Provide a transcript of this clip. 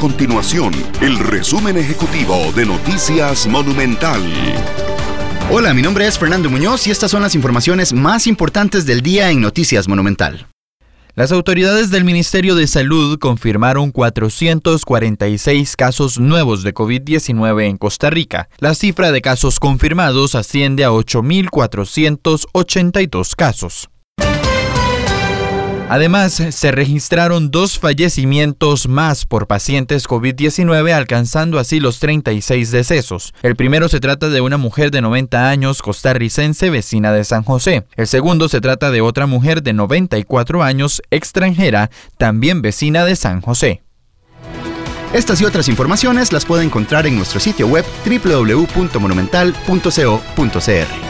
continuación el resumen ejecutivo de Noticias Monumental. Hola, mi nombre es Fernando Muñoz y estas son las informaciones más importantes del día en Noticias Monumental. Las autoridades del Ministerio de Salud confirmaron 446 casos nuevos de COVID-19 en Costa Rica. La cifra de casos confirmados asciende a 8.482 casos. Además, se registraron dos fallecimientos más por pacientes COVID-19, alcanzando así los 36 decesos. El primero se trata de una mujer de 90 años costarricense vecina de San José. El segundo se trata de otra mujer de 94 años extranjera, también vecina de San José. Estas y otras informaciones las puede encontrar en nuestro sitio web www.monumental.co.cr.